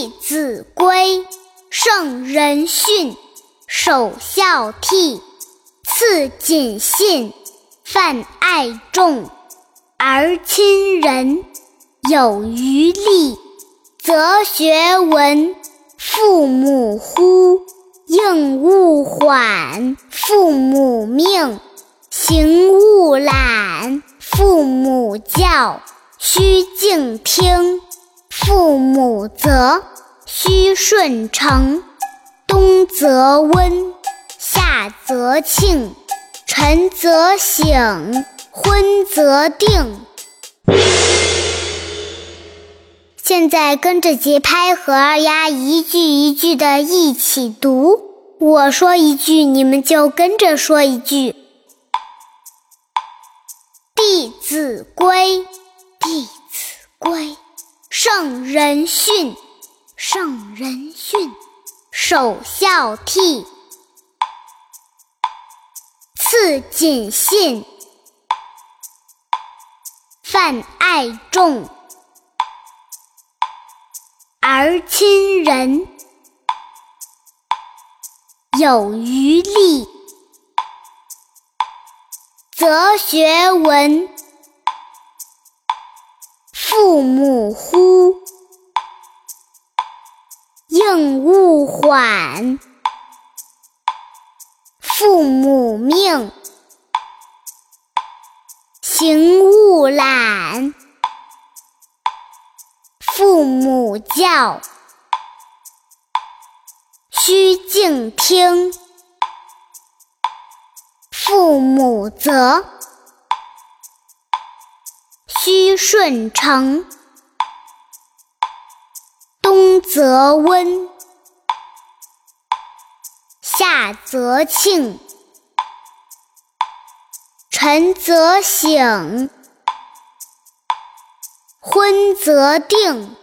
弟子规》圣人训，首孝悌，次谨信，泛爱众，而亲仁。有余力，则学文。父母呼，应勿缓；父母命，行勿懒；父母教，须敬听；父则，须顺承。冬则温，夏则庆，晨则省，昏则定。现在跟着节拍和二丫一句一句的一起读，我说一句，你们就跟着说一句。《弟子规》，《弟子规》，圣人训，圣人训，首孝悌，次谨信，泛爱众。而亲仁，有余力，则学文。父母呼，应勿缓；父母命，行勿懒。父母教，须敬听；父母责，居顺成。冬则温，夏则庆，晨则省。昏则定。